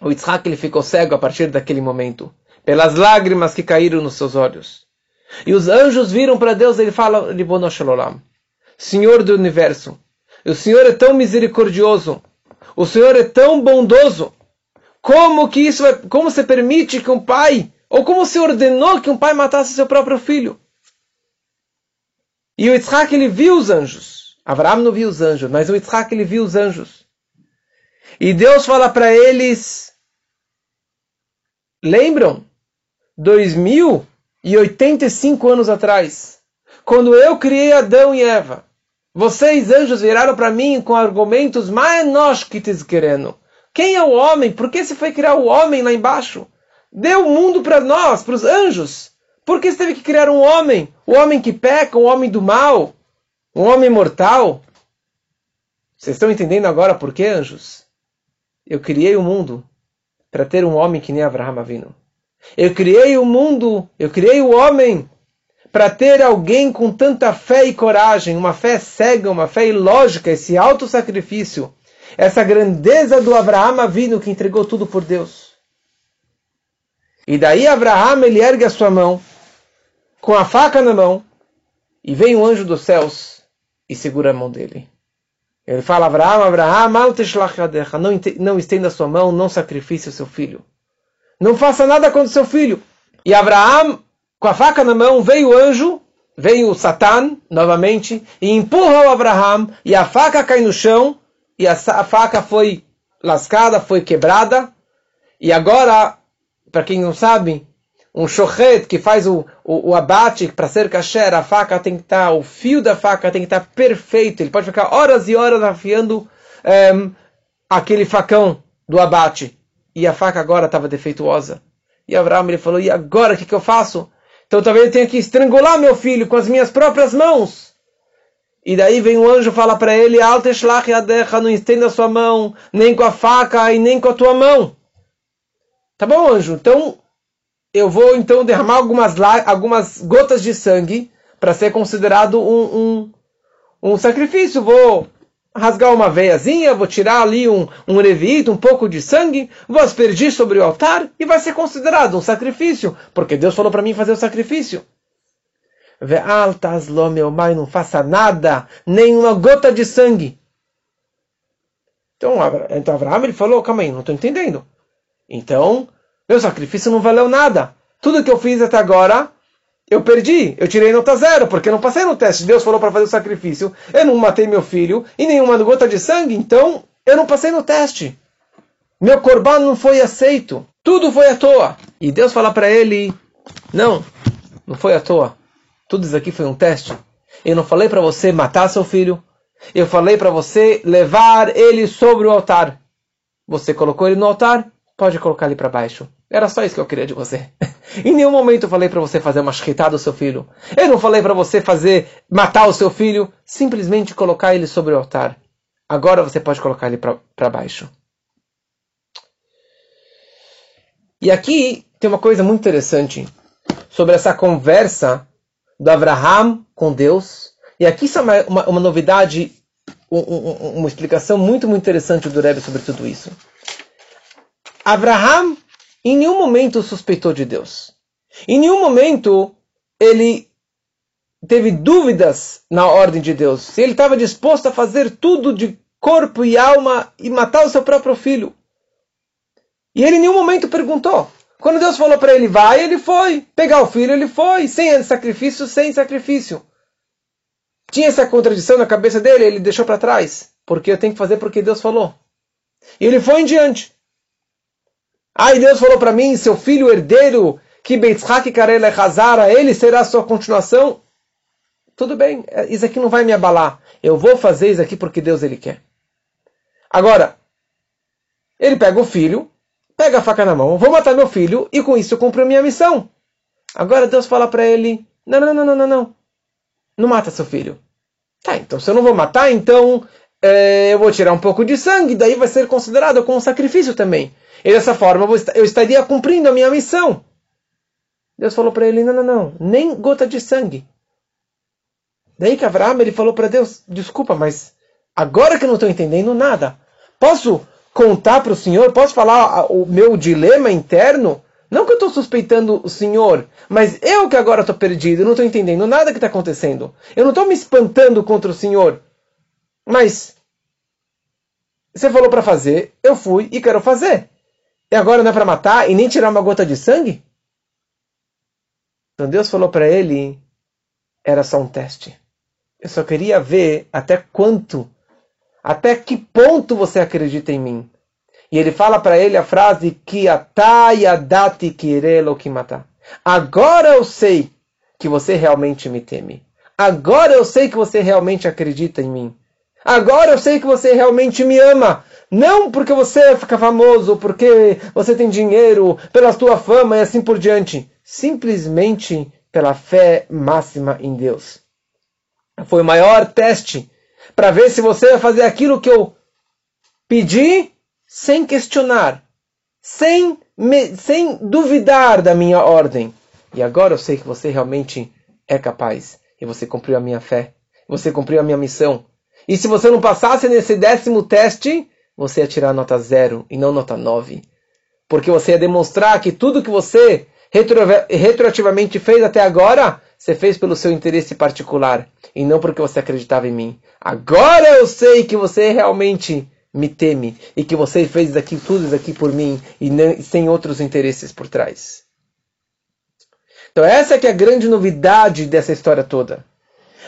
o Yitzhak ele ficou cego a partir daquele momento, pelas lágrimas que caíram nos seus olhos. E os anjos viram para Deus e ele fala, Senhor do universo, o Senhor é tão misericordioso, o Senhor é tão bondoso, como que isso é, como se permite que um pai, ou como se ordenou que um pai matasse seu próprio filho? E o Yitzhak ele viu os anjos. Abraão não viu os anjos, mas o Yitzhak ele viu os anjos. E Deus fala para eles: Lembram? 2085 anos atrás, quando eu criei Adão e Eva, vocês anjos viraram para mim com argumentos mais que querendo. Quem é o homem? Por que se foi criar o homem lá embaixo? Deu o mundo para nós, para os anjos. Por que você teve que criar um homem? O homem que peca, o homem do mal, um homem mortal? Vocês estão entendendo agora por que, anjos? Eu criei o mundo para ter um homem que nem Abraham Avino. Eu criei o mundo, eu criei o homem para ter alguém com tanta fé e coragem, uma fé cega, uma fé ilógica, esse alto sacrifício, essa grandeza do Abraham Avino que entregou tudo por Deus. E daí Abraham ele ergue a sua mão, com a faca na mão, e vem um anjo dos céus e segura a mão dele. Ele fala, Abraham, não, não estenda a sua mão, não sacrifique o seu filho. Não faça nada contra seu filho. E Abraham, com a faca na mão, veio o anjo, veio o Satan, novamente, e empurra o Abraham, e a faca cai no chão, e a, a faca foi lascada, foi quebrada. E agora, para quem não sabe, um shochet que faz o, o, o abate para ser kasher, a faca tem que estar, tá, o fio da faca tem que estar tá perfeito. Ele pode ficar horas e horas afiando ehm, aquele facão do abate. E a faca agora estava defeituosa. E Abraão ele falou: e agora o que, que eu faço? Então talvez eu tenha que estrangular meu filho com as minhas próprias mãos. E daí vem o anjo falar para ele: Alteshlach não estenda a sua mão, nem com a faca e nem com a tua mão. Tá bom, anjo? Então eu vou então derramar algumas, algumas gotas de sangue para ser considerado um, um, um, sacrifício. Vou rasgar uma veiazinha, vou tirar ali um, um revito, um pouco de sangue, vou aspergir sobre o altar e vai ser considerado um sacrifício, porque Deus falou para mim fazer o sacrifício. Ve'altaslo, meu pai, não faça nada, nem uma gota de sangue. Então, então Abraão ele falou, calma aí, não estou entendendo. Então, meu sacrifício não valeu nada. Tudo que eu fiz até agora, eu perdi. Eu tirei nota zero, porque eu não passei no teste. Deus falou para fazer o sacrifício. Eu não matei meu filho e nenhuma gota de sangue, então eu não passei no teste. Meu corban não foi aceito. Tudo foi à toa. E Deus fala para ele: Não, não foi à toa. Tudo isso aqui foi um teste. Eu não falei para você matar seu filho. Eu falei para você levar ele sobre o altar. Você colocou ele no altar, pode colocar ele para baixo. Era só isso que eu queria de você. em nenhum momento eu falei para você fazer uma shkita do seu filho. Eu não falei para você fazer matar o seu filho. Simplesmente colocar ele sobre o altar. Agora você pode colocar ele para baixo. E aqui tem uma coisa muito interessante sobre essa conversa do Abraham com Deus. E aqui está uma, uma, uma novidade, um, um, uma explicação muito, muito interessante do Rebbe sobre tudo isso. Abraham em nenhum momento suspeitou de Deus. Em nenhum momento ele teve dúvidas na ordem de Deus. Se ele estava disposto a fazer tudo de corpo e alma e matar o seu próprio filho. E ele em nenhum momento perguntou. Quando Deus falou para ele, vai, ele foi. Pegar o filho, ele foi. Sem sacrifício, sem sacrifício. Tinha essa contradição na cabeça dele, ele deixou para trás. Porque eu tenho que fazer porque Deus falou. E ele foi em diante. Aí Deus falou para mim, seu filho herdeiro, que Beitzhak Karele Hazara, ele será a sua continuação. Tudo bem, isso aqui não vai me abalar. Eu vou fazer isso aqui porque Deus ele quer. Agora, ele pega o filho, pega a faca na mão, vou matar meu filho e com isso eu cumpro a minha missão. Agora Deus fala para ele: não, não, não, não, não, não. Não mata seu filho. Tá, então se eu não vou matar, então é, eu vou tirar um pouco de sangue, daí vai ser considerado como um sacrifício também. E dessa forma eu estaria cumprindo a minha missão. Deus falou para ele: não, não, não, nem gota de sangue. Daí que Abraão ele falou para Deus: desculpa, mas agora que eu não estou entendendo nada, posso contar para o Senhor? Posso falar o meu dilema interno? Não que eu estou suspeitando o Senhor, mas eu que agora estou perdido, não estou entendendo nada que está acontecendo. Eu não estou me espantando contra o Senhor. Mas você falou para fazer, eu fui e quero fazer. E agora não é para matar e nem tirar uma gota de sangue? Então Deus falou para ele, era só um teste. Eu só queria ver até quanto, até que ponto você acredita em mim. E ele fala para ele a frase que matar. Agora eu sei que você realmente me teme. Agora eu sei que você realmente acredita em mim. Agora eu sei que você realmente me ama. Não porque você fica famoso, porque você tem dinheiro, pela sua fama e assim por diante. Simplesmente pela fé máxima em Deus. Foi o maior teste para ver se você vai fazer aquilo que eu pedi sem questionar, sem, me, sem duvidar da minha ordem. E agora eu sei que você realmente é capaz. E você cumpriu a minha fé. Você cumpriu a minha missão. E se você não passasse nesse décimo teste, você ia tirar nota zero e não nota nove. Porque você ia demonstrar que tudo que você retro, retroativamente fez até agora, você fez pelo seu interesse particular. E não porque você acreditava em mim. Agora eu sei que você realmente me teme e que você fez aqui tudo isso aqui por mim e nem, sem outros interesses por trás. Então essa é que é a grande novidade dessa história toda.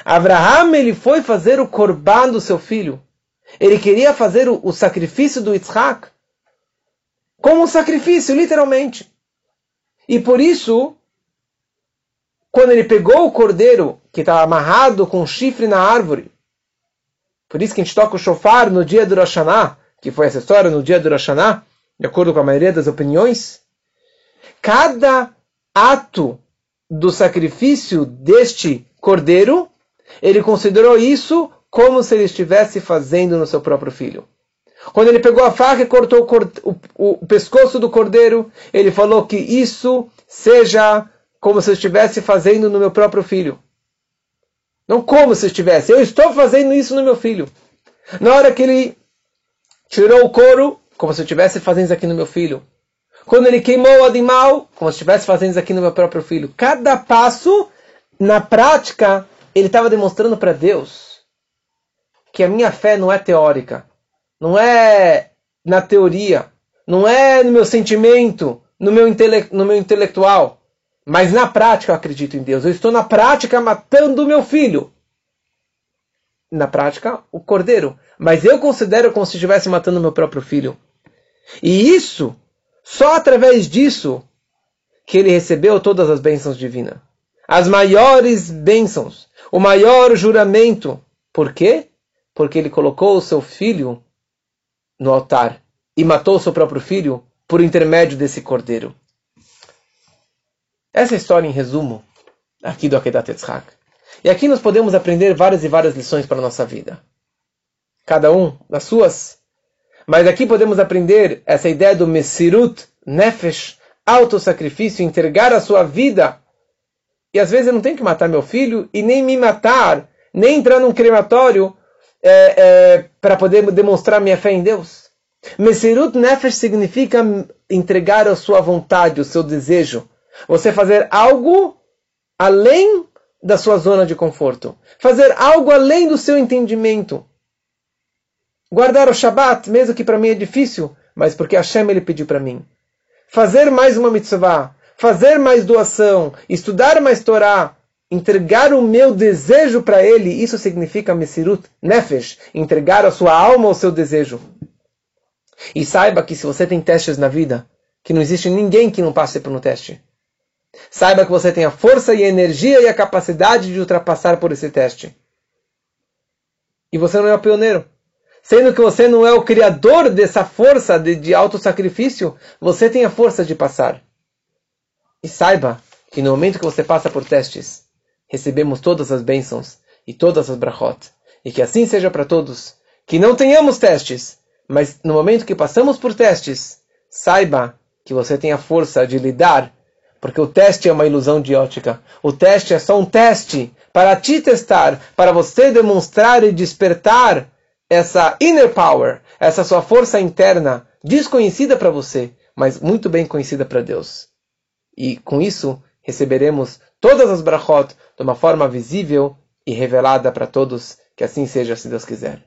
Abraham ele foi fazer o corban do seu filho. Ele queria fazer o, o sacrifício do Yitzhak como um sacrifício, literalmente. E por isso, quando ele pegou o cordeiro que estava amarrado com um chifre na árvore por isso que a gente toca o shofar no dia do Rosh que foi essa história no dia do Rosh de acordo com a maioria das opiniões. Cada ato do sacrifício deste cordeiro, ele considerou isso como se ele estivesse fazendo no seu próprio filho. Quando ele pegou a faca e cortou o, o, o pescoço do cordeiro, ele falou que isso seja como se eu estivesse fazendo no meu próprio filho. Não como se estivesse. Eu estou fazendo isso no meu filho. Na hora que ele tirou o couro, como se eu estivesse fazendo isso aqui no meu filho. Quando ele queimou o animal, como se estivesse fazendo isso aqui no meu próprio filho. Cada passo, na prática, ele estava demonstrando para Deus que a minha fé não é teórica, não é na teoria, não é no meu sentimento, no meu, intele no meu intelectual. Mas na prática eu acredito em Deus. Eu estou na prática matando o meu filho. Na prática, o cordeiro. Mas eu considero como se estivesse matando o meu próprio filho. E isso, só através disso, que ele recebeu todas as bênçãos divinas. As maiores bênçãos. O maior juramento. Por quê? Porque ele colocou o seu filho no altar e matou o seu próprio filho por intermédio desse cordeiro. Essa é história em resumo aqui do Akedat Yitzhak. E aqui nós podemos aprender várias e várias lições para a nossa vida. Cada um das suas. Mas aqui podemos aprender essa ideia do Mesirut Nefesh, autossacrifício, entregar a sua vida. E às vezes eu não tenho que matar meu filho e nem me matar, nem entrar num crematório é, é, para poder demonstrar minha fé em Deus. Mesirut Nefesh significa entregar a sua vontade, o seu desejo. Você fazer algo além da sua zona de conforto. Fazer algo além do seu entendimento. Guardar o Shabat, mesmo que para mim é difícil, mas porque Hashem ele pediu para mim. Fazer mais uma mitzvah, fazer mais doação, estudar mais Torá, entregar o meu desejo para ele, isso significa Mesirut Nefesh, entregar a sua alma ao seu desejo. E saiba que se você tem testes na vida, que não existe ninguém que não passe por um teste. Saiba que você tem a força e a energia e a capacidade de ultrapassar por esse teste. E você não é o pioneiro. Sendo que você não é o criador dessa força de, de autossacrifício, você tem a força de passar. E saiba que no momento que você passa por testes, recebemos todas as bênçãos e todas as brachot. E que assim seja para todos. que não tenhamos testes, mas no momento que passamos por testes, saiba que você tem a força de lidar, porque o teste é uma ilusão de ótica. O teste é só um teste para te testar, para você demonstrar e despertar essa inner power, essa sua força interna, desconhecida para você, mas muito bem conhecida para Deus. E com isso receberemos todas as brachot de uma forma visível e revelada para todos, que assim seja, se Deus quiser.